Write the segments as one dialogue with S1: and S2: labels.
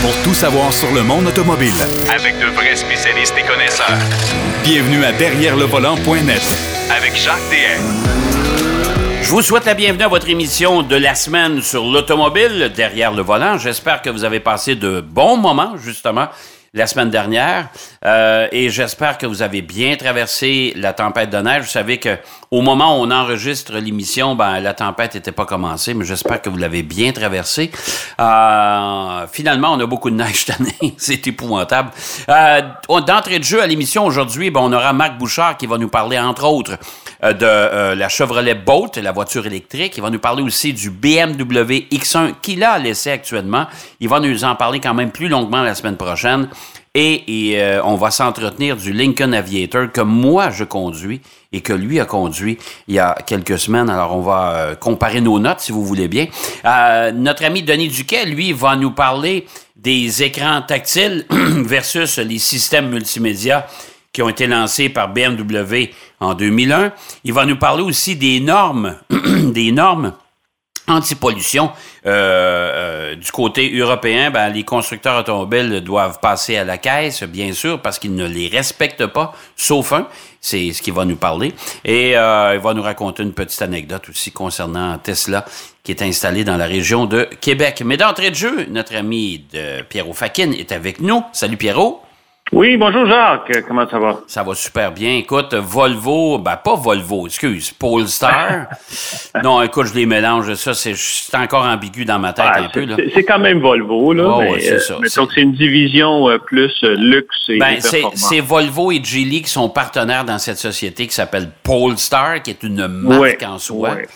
S1: pour tout savoir sur le monde automobile.
S2: Avec de vrais spécialistes et connaisseurs.
S1: Bienvenue à Derrière le volant.net
S2: Avec Jacques DM.
S3: Je vous souhaite la bienvenue à votre émission de la semaine sur l'automobile, Derrière le volant. J'espère que vous avez passé de bons moments, justement, la semaine dernière. Euh, et j'espère que vous avez bien traversé la tempête de neige. Vous savez que au moment où on enregistre l'émission, ben, la tempête n'était pas commencée, mais j'espère que vous l'avez bien traversée. Euh, finalement, on a beaucoup de neige cette année. C'est épouvantable. Euh, D'entrée de jeu à l'émission aujourd'hui, ben, on aura Marc Bouchard qui va nous parler, entre autres, de euh, la Chevrolet Bolt, la voiture électrique. Il va nous parler aussi du BMW X1 qu'il a laissé actuellement. Il va nous en parler quand même plus longuement la semaine prochaine. Et, euh, on va s'entretenir du Lincoln Aviator que moi je conduis et que lui a conduit il y a quelques semaines. Alors on va euh, comparer nos notes si vous voulez bien. Euh, notre ami Denis Duquet, lui, va nous parler des écrans tactiles versus les systèmes multimédia qui ont été lancés par BMW en 2001. Il va nous parler aussi des normes, des normes anti-pollution. Euh, euh, du côté européen, ben, les constructeurs automobiles doivent passer à la caisse, bien sûr, parce qu'ils ne les respectent pas, sauf un. C'est ce qu'il va nous parler. Et euh, il va nous raconter une petite anecdote aussi concernant Tesla, qui est installé dans la région de Québec. Mais d'entrée de jeu, notre ami de Pierrot Fakin est avec nous. Salut Pierrot.
S4: Oui, bonjour Jacques, comment ça va?
S3: Ça va super bien. Écoute, Volvo, ben pas Volvo, excuse, Polestar. non, écoute, je les mélange, ça, c'est encore ambigu dans ma tête
S4: Ah,
S3: un peu.
S4: C'est- quand même Volvo, là.
S3: Oh,
S4: mais,
S3: ouais, c'est
S4: euh,
S3: ça.
S4: que c'est une division euh, plus euh, luxe et
S3: Ben, c'est Volvo et Geely qui sont partenaires dans cette société qui s'appelle Polestar, qui est une marque
S4: Ouais,
S3: en soi.
S4: ouais.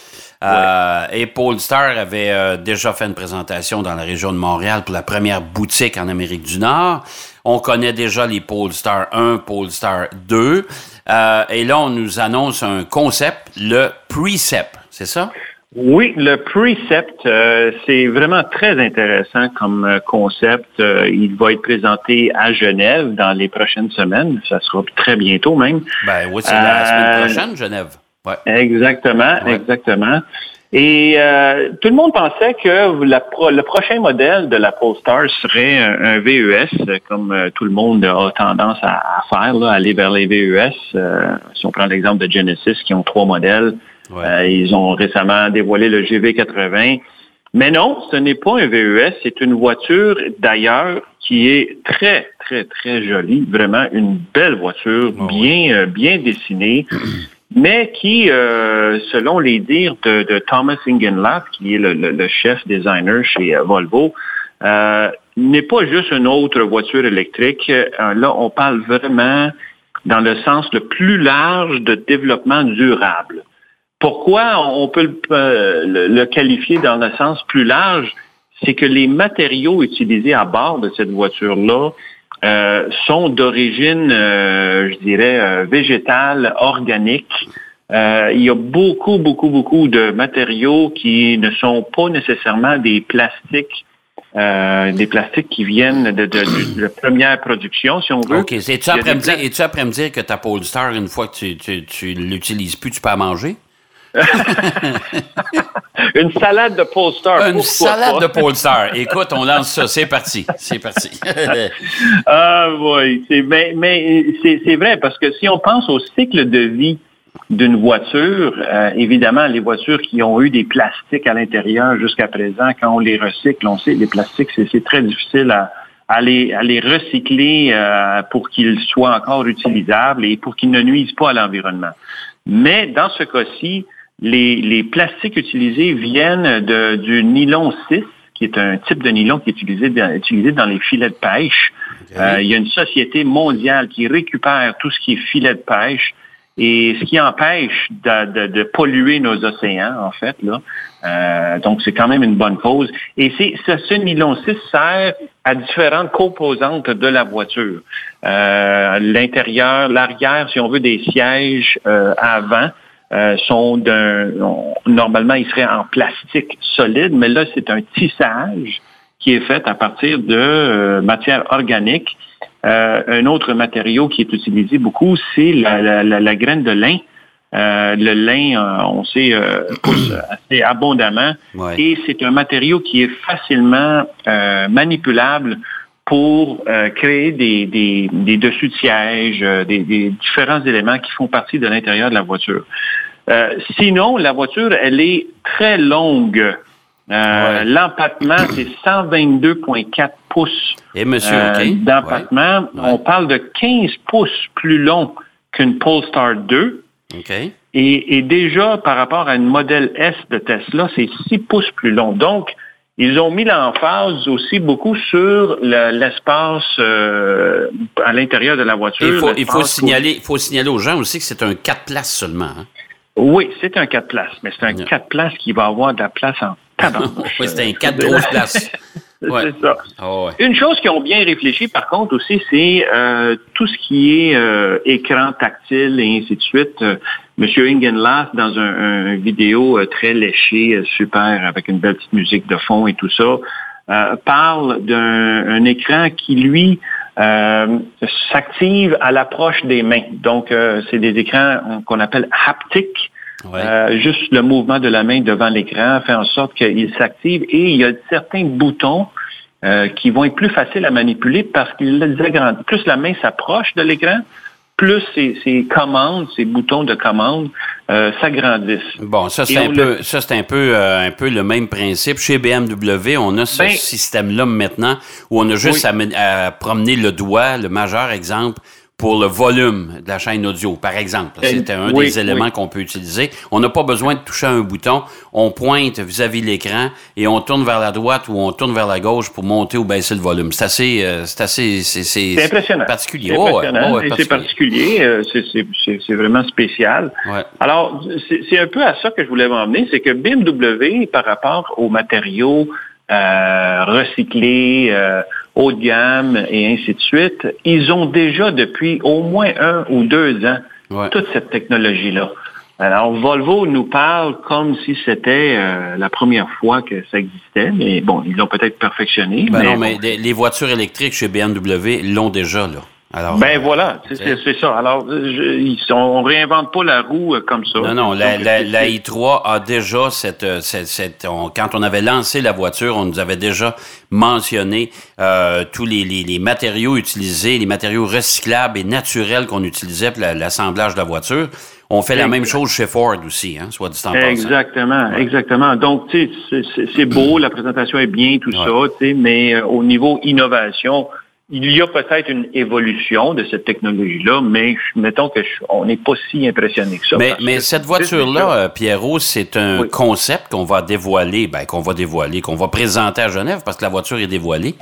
S3: Euh, Et Polestar avait euh, déjà fait une présentation dans la région de Montréal pour la première boutique en Amérique du Nord. On connaît déjà les Polestar 1, Polestar 2. Euh, et là, on nous annonce un concept, le Precept. C'est ça?
S4: Oui, le Precept, euh, c'est vraiment très intéressant comme euh, concept. Euh, il va être présenté à Genève dans les prochaines semaines. Ça sera très bientôt même.
S3: Ben oui, c'est la
S4: Euh,
S3: semaine prochaine, Genève. Ouais.
S4: Exactement,
S3: Ouais.
S4: exactement. Et euh, tout le monde pensait que la pro- le prochain modèle de la Polestar serait un, un VES, comme euh, tout le monde a tendance à, à faire, là, aller vers les VES. Euh, si on prend l'exemple de Genesis, qui ont trois modèles,
S3: Ouais.
S4: ils ont récemment dévoilé le GV80. Mais non, ce n'est pas un VES, c'est une voiture d'ailleurs qui est très, très, très jolie. Vraiment une belle voiture,
S3: Ah
S4: bien, bien dessinée, mais qui, euh, selon les dires de, Thomas Ingenlath, qui est le, chef designer chez euh, Volvo, euh, n'est pas juste une autre voiture électrique. Là, on parle vraiment dans le sens le plus large de développement durable. Pourquoi on peut le- le qualifier dans le sens plus large? C'est que les matériaux utilisés à bord de cette voiture-là euh, sont d'origine, euh, je dirais, euh, végétale, organique. Euh, il y a beaucoup, beaucoup, beaucoup de matériaux qui ne sont pas nécessairement des plastiques, euh, des plastiques qui viennent de, de, de- de première production, si on veut.
S3: OK. Es-tu après, me dire, après me dire que ta Polestar, une fois que tu, tu, tu l'utilises plus, tu peux la manger?
S4: Une salade de Polestar.
S3: Une
S4: pourquoi
S3: salade
S4: pas?
S3: de Polestar. Écoute, on lance ça. C'est parti. C'est parti.
S4: Ah oui, c'est mais, mais c'est vrai parce que si on pense au cycle de vie d'une voiture, euh, évidemment, les voitures qui ont eu des plastiques à l'intérieur jusqu'à présent, quand on les recycle, on sait les plastiques, c'est c'est très difficile à, à, les, à les recycler euh, pour qu'ils soient encore utilisables et pour qu'ils ne nuisent pas à l'environnement. Mais dans ce cas-ci, les, les plastiques utilisés viennent de, du nylon 6, qui est un type de nylon qui est utilisé dans, utilisé dans les filets de pêche. Euh, il y a une société mondiale qui récupère tout ce qui est filet de pêche et ce qui empêche de, de- de polluer nos océans, en fait. Là. Euh, donc, c'est quand même une bonne cause. Et c'est ce, ce nylon 6 sert à différentes composantes de la voiture. Euh, L'intérieur, l'arrière, si on veut, des sièges euh, avant euh, sont d'un... Normalement, ils seraient en plastique solide, mais là, c'est un tissage qui est fait à partir de euh, matière organique. Euh, un autre matériau qui est utilisé beaucoup, c'est la, la- la- la graine de lin Euh, le lin, euh, on sait, euh, pousse assez abondamment
S3: Ouais.
S4: et c'est un matériau qui est facilement euh, manipulable pour euh, créer des, des, des dessus de siège, euh, des, des différents éléments qui font partie de l'intérieur de la voiture. Euh, sinon, la voiture, elle est très longue. Euh,
S3: Ouais.
S4: L'empattement, c'est 122,4 pouces
S3: Et monsieur,
S4: euh, d'empattement.
S3: Ouais.
S4: On parle de 15 pouces plus long qu'une Polestar 2.
S3: Ouais. OK.
S4: Et, et déjà, par rapport à une modèle S de Tesla, c'est 6 pouces plus long. Donc, ils ont mis l'emphase aussi beaucoup sur le- l'espace euh, à l'intérieur de la voiture.
S3: Il faut, il faut signaler, il faut signaler aux gens aussi que c'est un 4 places seulement. hein.
S4: Oui, c'est un 4 places, mais c'est un
S3: Yeah.
S4: 4 places qui va avoir de la place en tabarnouche.
S3: Oui, c'est un 4 grosses places. Ouais.
S4: C'est ça.
S3: Ah ouais.
S4: Une chose qu'ils ont bien réfléchi, par contre, aussi, c'est euh, tout ce qui est euh, écran tactile et ainsi de suite. Euh, Monsieur Ingenlath, dans un, un vidéo euh, très léché, euh, super, avec une belle petite musique de fond et tout ça, euh, parle d'un un écran qui, lui, euh, s'active à l'approche des mains. Donc, euh, c'est des écrans qu'on appelle haptiques.
S3: Ouais.
S4: Euh, juste le mouvement de la main devant l'écran fait en sorte qu'il s'active et il y a certains boutons euh, qui vont être plus faciles à manipuler parce qu'ils agrandissent. Plus la main s'approche de l'écran, plus ces, ces commandes, ces boutons de commande euh, s'agrandissent.
S3: Bon, ça c'est un peu, ça c'est un peu, euh, un peu le même principe. Chez BMW, on a ce
S4: Ben-
S3: système-là maintenant où on a juste
S4: Oui.
S3: à, men- à promener le doigt, le majeur exemple, pour le volume de la chaîne audio, par exemple.
S4: Eh,
S3: C'était un
S4: oui,
S3: des éléments
S4: oui.
S3: qu'on peut utiliser. On n'a pas besoin de toucher un bouton. On pointe vis-à-vis l'écran et on tourne vers la droite ou on tourne vers la gauche pour monter ou baisser le volume. C'est assez, euh, c'est assez, c'est, c'est,
S4: C'est impressionnant.
S3: particulier.
S4: C'est
S3: Ouais, ouais,
S4: et c'est particulier. euh, c'est- c'est- C'est c'est vraiment spécial.
S3: Ouais.
S4: Alors, c'est c'est un peu à ça que je voulais m'emmener, c'est que BMW, par rapport aux matériaux euh, recyclés, euh, haut de gamme et ainsi de suite, ils ont déjà depuis au moins un ou deux ans
S3: Ouais.
S4: toute cette technologie-là. Alors, Volvo nous parle comme si c'était euh, la première fois que ça existait, mais bon, ils l'ont peut-être perfectionné.
S3: Ben
S4: mais
S3: non, mais les voitures électriques chez BMW l'ont déjà, là. Alors,
S4: Ben
S3: euh,
S4: voilà, c'est
S3: c'est-
S4: ça. Alors, euh, je, on réinvente pas la roue euh, comme ça.
S3: Non, non, la,
S4: Donc,
S3: la, la
S4: c'est-
S3: i3 a déjà cette... euh, cette, cette- on- quand on avait lancé la voiture, on nous avait déjà mentionné euh, tous les, les, les matériaux utilisés, les matériaux recyclables et naturels qu'on utilisait pour la- l'assemblage de la voiture. On fait la même chose chez Ford aussi, hein, soit dit en.
S4: Exactement,
S3: Ouais.
S4: exactement. Donc, tu sais, c'est- beau, la présentation est bien, tout
S3: Ouais.
S4: ça, tu sais, mais euh, au niveau innovation, il y a peut-être une évolution de cette technologie-là, mais mettons que je- on n'est pas si impressionné que ça.
S3: Mais, mais
S4: que
S3: cette voiture-là, euh, Pierrot, c'est un
S4: Oui.
S3: concept qu'on va dévoiler, ben, qu'on va dévoiler, qu'on va présenter à Genève parce que la voiture est dévoilée.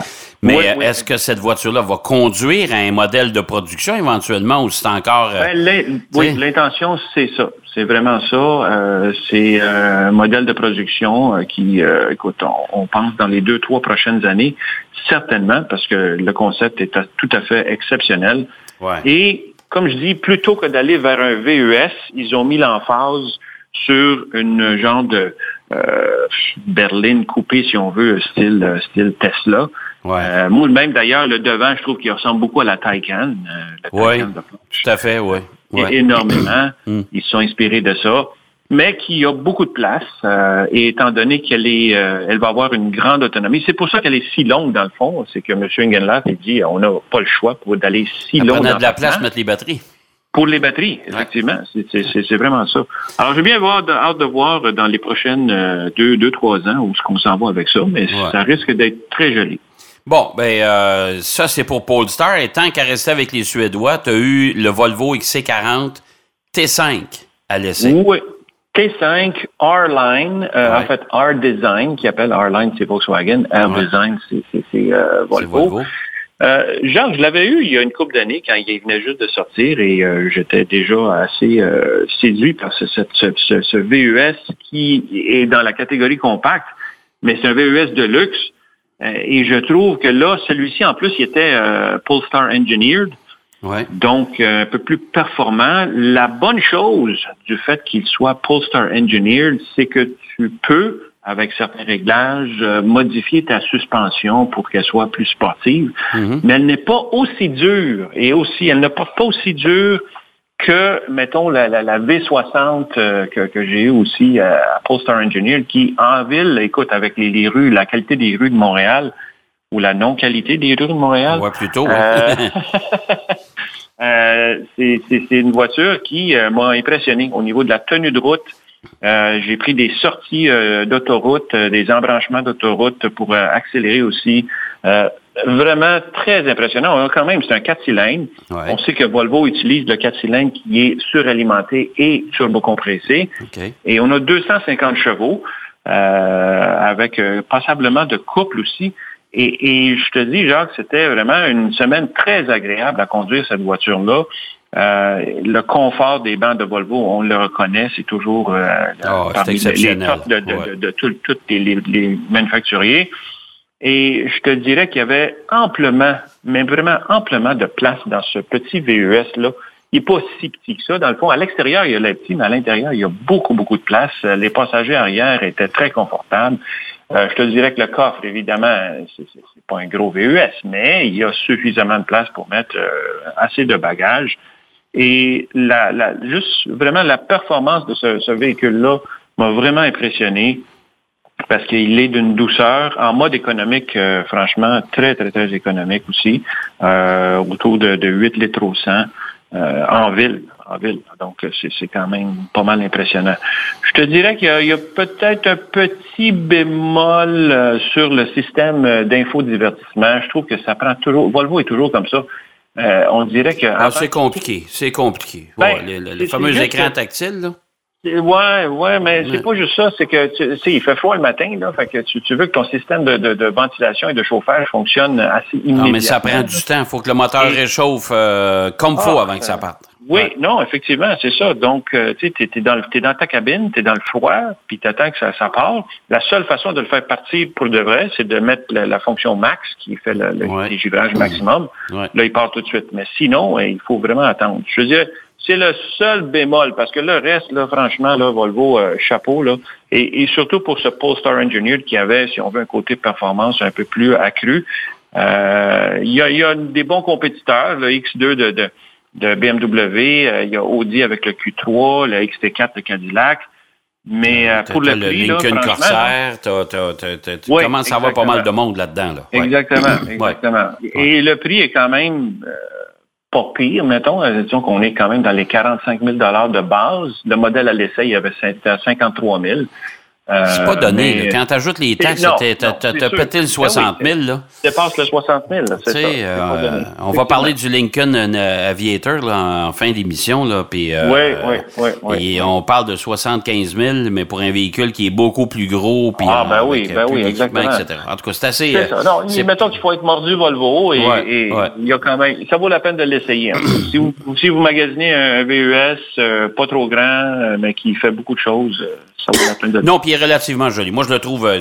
S3: Mais
S4: Oui,
S3: euh,
S4: oui.
S3: est-ce que cette voiture-là va conduire à un modèle de production éventuellement ou c'est encore... euh,
S4: Ben, l'intention, c'est ça. C'est vraiment ça. Euh, c'est euh, un modèle de production euh, qui, euh, écoute, on, on pense dans les deux, trois prochaines années, certainement, parce que le concept est tout à fait exceptionnel.
S3: ouais.
S4: Et comme je dis, plutôt que d'aller vers un VES, ils ont mis l'emphase sur une genre de euh, berline coupée, si on veut, style, euh, style Tesla.
S3: Ouais.
S4: Euh, moi, même d'ailleurs, le devant, je trouve qu'il ressemble beaucoup à la Taycan. euh, la de planche
S3: Tout à fait, oui.
S4: Énormément.
S3: Mm.
S4: Ils se sont inspirés de ça, mais qui a beaucoup de place. euh, et étant donné qu'elle est, euh, elle va avoir une grande autonomie, c'est pour ça qu'elle est si longue dans le fond. C'est que M. Engenlath il dit, on n'a pas le choix pour d'aller si long
S3: prenait
S4: dans
S3: de la place pour mettre les batteries.
S4: Pour les batteries, effectivement. C'est- vraiment ça. Alors, j'ai bien hâte de voir dans les prochaines euh, deux, deux, trois ans où ce qu'on s'en va avec ça, mais
S3: Ouais.
S4: ça risque d'être très joli.
S3: Bon, ben euh, ça c'est pour Polestar. Et tant qu'à rester avec les Suédois, tu as eu le Volvo XC40 T5 à l'essai.
S4: Oui. T5, R-Line, euh,
S3: Ouais.
S4: en fait R-Design, qui appelle R-Line, c'est Volkswagen, R-Design, c'est- euh, Volvo.
S3: Volvo.
S4: Euh, Jacques, je l'avais eu il y a une couple d'années quand il venait juste de sortir et euh, j'étais déjà assez euh, séduit par ce, ce, ce- ce VUS qui est dans la catégorie compacte, mais c'est un VUS de luxe. Euh, et je trouve que là, celui-ci, en plus, il était euh, Polestar Engineered,
S3: Ouais.
S4: donc euh, un peu plus performant. La bonne chose du fait qu'il soit Polestar Engineered, c'est que tu peux, avec certains réglages, euh, modifier ta suspension pour qu'elle soit plus sportive,
S3: Mhm.
S4: mais elle n'est pas aussi dure et aussi, elle n'est pas, pas aussi dure que, mettons, la, V60 euh, que, j'ai eue aussi à Post Engineer, qui en ville, écoute, avec les, rues, la qualité des rues de Montréal, ou la non-qualité des rues de Montréal.
S3: Ouais, plutôt.
S4: c'est une voiture qui m'a impressionné au niveau de la tenue de route, euh, j'ai pris des sorties euh, d'autoroute, euh, des embranchements d'autoroute pour accélérer aussi. Vraiment très impressionnant. On a quand même, c'est un 4 cylindres. On sait que Volvo utilise le 4 cylindres qui est suralimenté et turbocompressé. Okay. Et on a 250 chevaux avec passablement de couple aussi. Et, et, je te dis, Jacques, c'était vraiment une semaine très agréable à conduire cette voiture-là. Euh, le confort des bancs de Volvo, on le reconnaît, c'est toujours euh,
S3: oh, parmi les,
S4: top de, de, de, tous les, manufacturiers. Et je te dirais qu'il y avait amplement, mais vraiment amplement de place dans ce petit VUS-là. Il n'est pas si petit que ça. Dans le fond, à l'extérieur, il y a le petit, mais à l'intérieur, il y a beaucoup, beaucoup de place. Les passagers arrière étaient très confortables. Euh, je te dirais que le coffre, évidemment, c'est pas un gros VUS, mais il y a suffisamment de place pour mettre assez de bagages. Et la, la, juste vraiment la performance de ce véhicule-là m'a vraiment impressionné parce qu'il est d'une douceur en mode économique, euh, franchement, très, très, très économique aussi, euh, autour de, de 8 litres au 100 euh, en ville. En ville. Donc, c'est quand même pas mal impressionnant. Je te dirais qu'il y a, a peut-être un petit bémol euh, sur le système d'infodivertissement. Je trouve que ça prend toujours... Volvo est toujours comme ça. Euh, on dirait que.
S3: Ah, c'est compliqué, c'est compliqué. Ben, les, fameux écrans tactiles, là.
S4: Ouais, ouais, mais c'est pas juste ça, c'est que tu sais, il fait froid le matin, là, fait que tu, veux que ton système de, ventilation et de chauffage fonctionne assez immédiatement. Non,
S3: mais ça prend du temps. Il faut que le moteur réchauffe euh, comme il faut ah, avant que ça parte.
S4: Oui, non, effectivement, c'est ça. Donc, euh, tu sais, t'es dans, es dans ta cabine, tu es dans le froid, puis tu attends que ça, ça part. La seule façon de le faire partir pour de vrai, c'est de mettre la, fonction max qui fait le, le maximum. Là, il part tout de suite. Mais sinon, il faut vraiment attendre. Je veux dire, c'est le seul bémol, parce que le reste, là, franchement, là, Volvo, euh, chapeau, là, et, surtout pour ce Polestar Engineer qui avait, si on veut, un côté performance un peu plus accru. Euh, il y, a, y, a, des bons compétiteurs, le X2 de, de, de BMW, euh, il y a Audi avec le Q3, le XT4 de Cadillac. Mais pour le, prix,
S3: le Lincoln Corsair, tu commences à avoir pas mal de monde là-dedans. Là.
S4: Exactement, exactement. Et le prix est quand même pas pire, mettons. Euh, disons qu'on est quand même dans les 45 000 de base. Le modèle à l'essai, il y avait 53 000
S3: c'est pas donné. Quand tu ajoutes les taxes, tu as pété le 60 000. Là.
S4: dépasse le 60 000. C'est ça.
S3: Euh, on va parler du Lincoln euh, Aviator là, en fin d'émission.
S4: oui, oui, oui,
S3: Et on parle de 75 000, mais pour un véhicule qui est beaucoup plus gros. Puis
S4: ah, ben oui, ben oui, exactement.
S3: Etc. En tout cas, c'est assez...
S4: C'est ça. Non, mettons qu'il faut être mordu Volvo et, il y a quand même... Ça vaut la peine de l'essayer. Hein. si, vous, si vous magasinez un VUS euh, pas trop grand, mais qui fait beaucoup de choses
S3: non, puis il est relativement joli. Moi, je le trouve. Euh,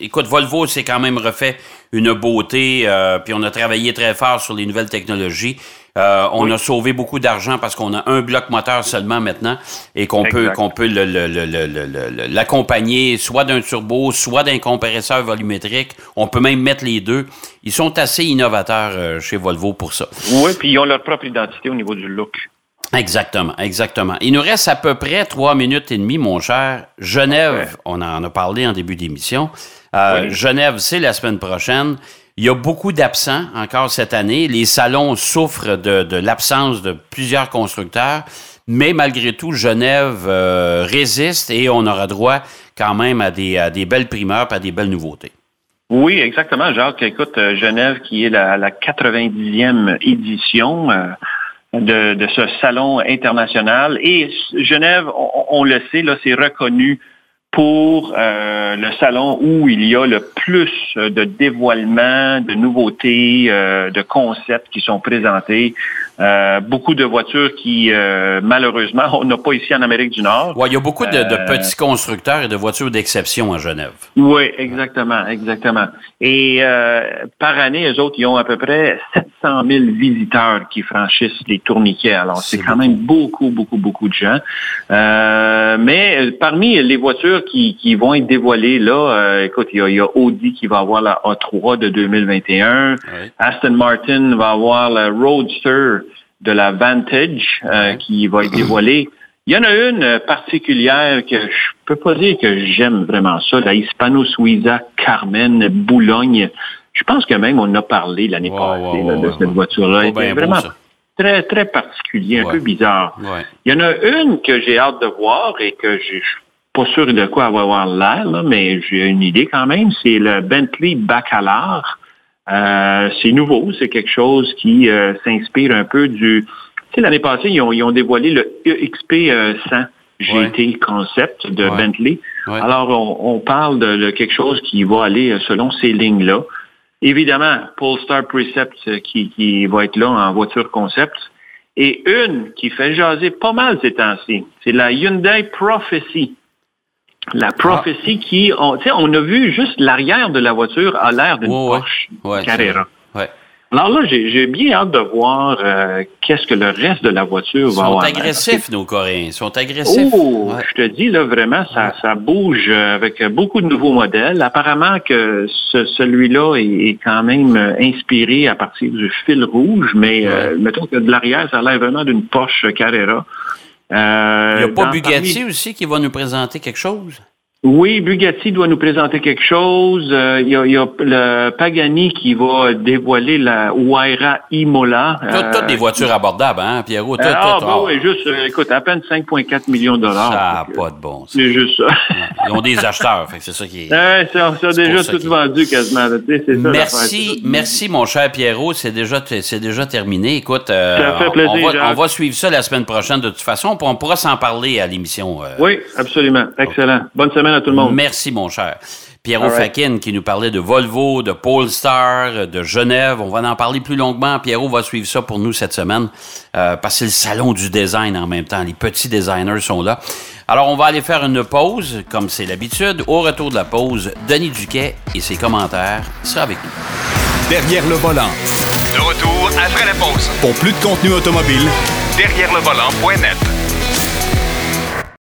S3: écoute, Volvo, c'est quand même refait une beauté, euh, puis on a travaillé très fort sur les nouvelles technologies. Euh, on a sauvé beaucoup d'argent parce qu'on a un bloc moteur seulement maintenant et qu'on peut qu'on peut l'accompagner soit d'un turbo, soit d'un compresseur volumétrique. On peut même mettre les deux. Ils sont assez innovateurs chez Volvo pour ça.
S4: Oui, puis ils ont leur propre identité au niveau du look.
S3: Exactement, exactement. Il nous reste à peu près trois minutes et demie, mon cher. Genève, on en a parlé en début d'émission. Euh, Genève, c'est la semaine prochaine. Il y a beaucoup d'absents encore cette année. Les salons souffrent de, l'absence de plusieurs constructeurs, mais malgré tout, Genève euh, résiste et on aura droit quand même à des, belles primeurs, à des belles nouveautés.
S4: Oui, exactement, Jacques. Écoute, euh, Genève, qui est la, la 90e édition, de, ce salon international. Et Genève, on, le sait, là, c'est reconnu pour euh, le salon où il y a le plus de dévoilements, de nouveautés, euh, de concepts qui sont présentés. Euh, beaucoup de voitures qui, euh, malheureusement, on n'a pas ici en Amérique du Nord.
S3: Oui, il y a beaucoup de, de, petits constructeurs et de voitures d'exception à Genève.
S4: Oui, exactement, exactement. Et par année, eux autres, ils ont à peu près 700 000 visiteurs qui franchissent les tourniquets. Alors, c'est quand même beaucoup, beaucoup, beaucoup de gens. mais parmi les voitures qui, qui vont être dévoilées là, écoute, il y, a, Audi qui va avoir la A3 de 2021. Aston Martin va avoir la Roadster de la Vantage euh, qui va être dévoilée. Il y en a une particulière que je peux pas dire que j'aime vraiment ça, la Hispano Suiza Carmen Boulogne. Je pense que même on a parlé l'année passée là, de cette voiture-là.
S3: Pas
S4: Elle
S3: bien
S4: était
S3: beau,
S4: vraiment très, très particulier, un peu bizarre. Il y en a une que j'ai hâte de voir et que je suis pas sûr de quoi elle va avoir l'air, mais j'ai une idée quand même. C'est le Bentley Bacalar. Euh, c'est nouveau, c'est quelque chose qui euh, s'inspire un peu du... Tu sais, l'année passée, ils ont, ils ont dévoilé le EXP euh, 100 GT concept de
S3: Ouais.
S4: Bentley.
S3: Ouais.
S4: Alors, on, on parle de, de quelque chose qui va aller euh, selon ces lignes-là. Évidemment, Polestar Precept euh, qui, qui va être là en voiture concept. Et une qui fait jaser pas mal ces temps-ci, c'est la Hyundai Prophecy. La Prophecy qui, on, tu sais, on a vu juste l'arrière de la voiture a l'air d'une
S3: ouais.
S4: Porsche
S3: Ouais, c'est
S4: Carrera. Alors là, j'ai bien hâte de voir euh, qu'est-ce que le reste de la voiture
S3: Ils
S4: va
S3: sont
S4: avoir.
S3: agressifs, nos Coréens. Ils sont agressifs.
S4: Oh,
S3: Ouais.
S4: je te dis, là, vraiment, ça, ça bouge euh, avec beaucoup de nouveaux modèles. Apparemment que ce- celui-là est, est quand même euh, inspiré à partir du fil rouge, mais euh, mettons que de l'arrière, ça a l'air vraiment d'une Porsche Carrera. Euh,
S3: Il n'y a pas Bugatti
S4: parmi-
S3: aussi qui va nous présenter quelque chose?
S4: Oui, Bugatti doit nous présenter quelque chose. Euh, Il y, a, il y a le Pagani qui va dévoiler la Huayra Imola.
S3: Toutes
S4: Euh,
S3: toutes des voitures abordables, hein, Pierrot? Tout,
S4: euh, ah,
S3: tout,
S4: bah
S3: ah.
S4: oui, juste, euh, écoute, à peine 5,4 millions de dollars.
S3: Ça n'a
S4: euh,
S3: pas de bon sens.
S4: C'est juste ça.
S3: Ils ont des acheteurs, fait que c'est ça qui est.
S4: Ouais, ça, ça déjà tout vendu quasiment. c'est ça,
S3: Merci, merci mon cher Pierrot, c'est déjà c'est déjà terminé. Écoute, euh,
S4: Ça fait plaisir,
S3: on, va,
S4: Jacques.
S3: on va suivre ça la semaine prochaine de toute façon, puis on pourra s'en parler à l'émission. euh,
S4: Oui, absolument. Excellent. Bonne semaine à tout le monde.
S3: Merci, mon cher. Pierrot
S4: right.
S3: Fakin qui nous parlait de Volvo, de Polestar, de Genève. On va en parler plus longuement. Pierrot va suivre ça pour nous cette semaine euh, parce que c'est le salon du design en même temps. Les petits designers sont là. Alors, on va aller faire une pause, comme c'est l'habitude. Au retour de la pause, Denis Duquet et ses commentaires sera avec nous.
S1: Derrière le volant.
S2: De retour après la pause.
S1: Pour plus de contenu automobile,
S2: Derrière le volant.net.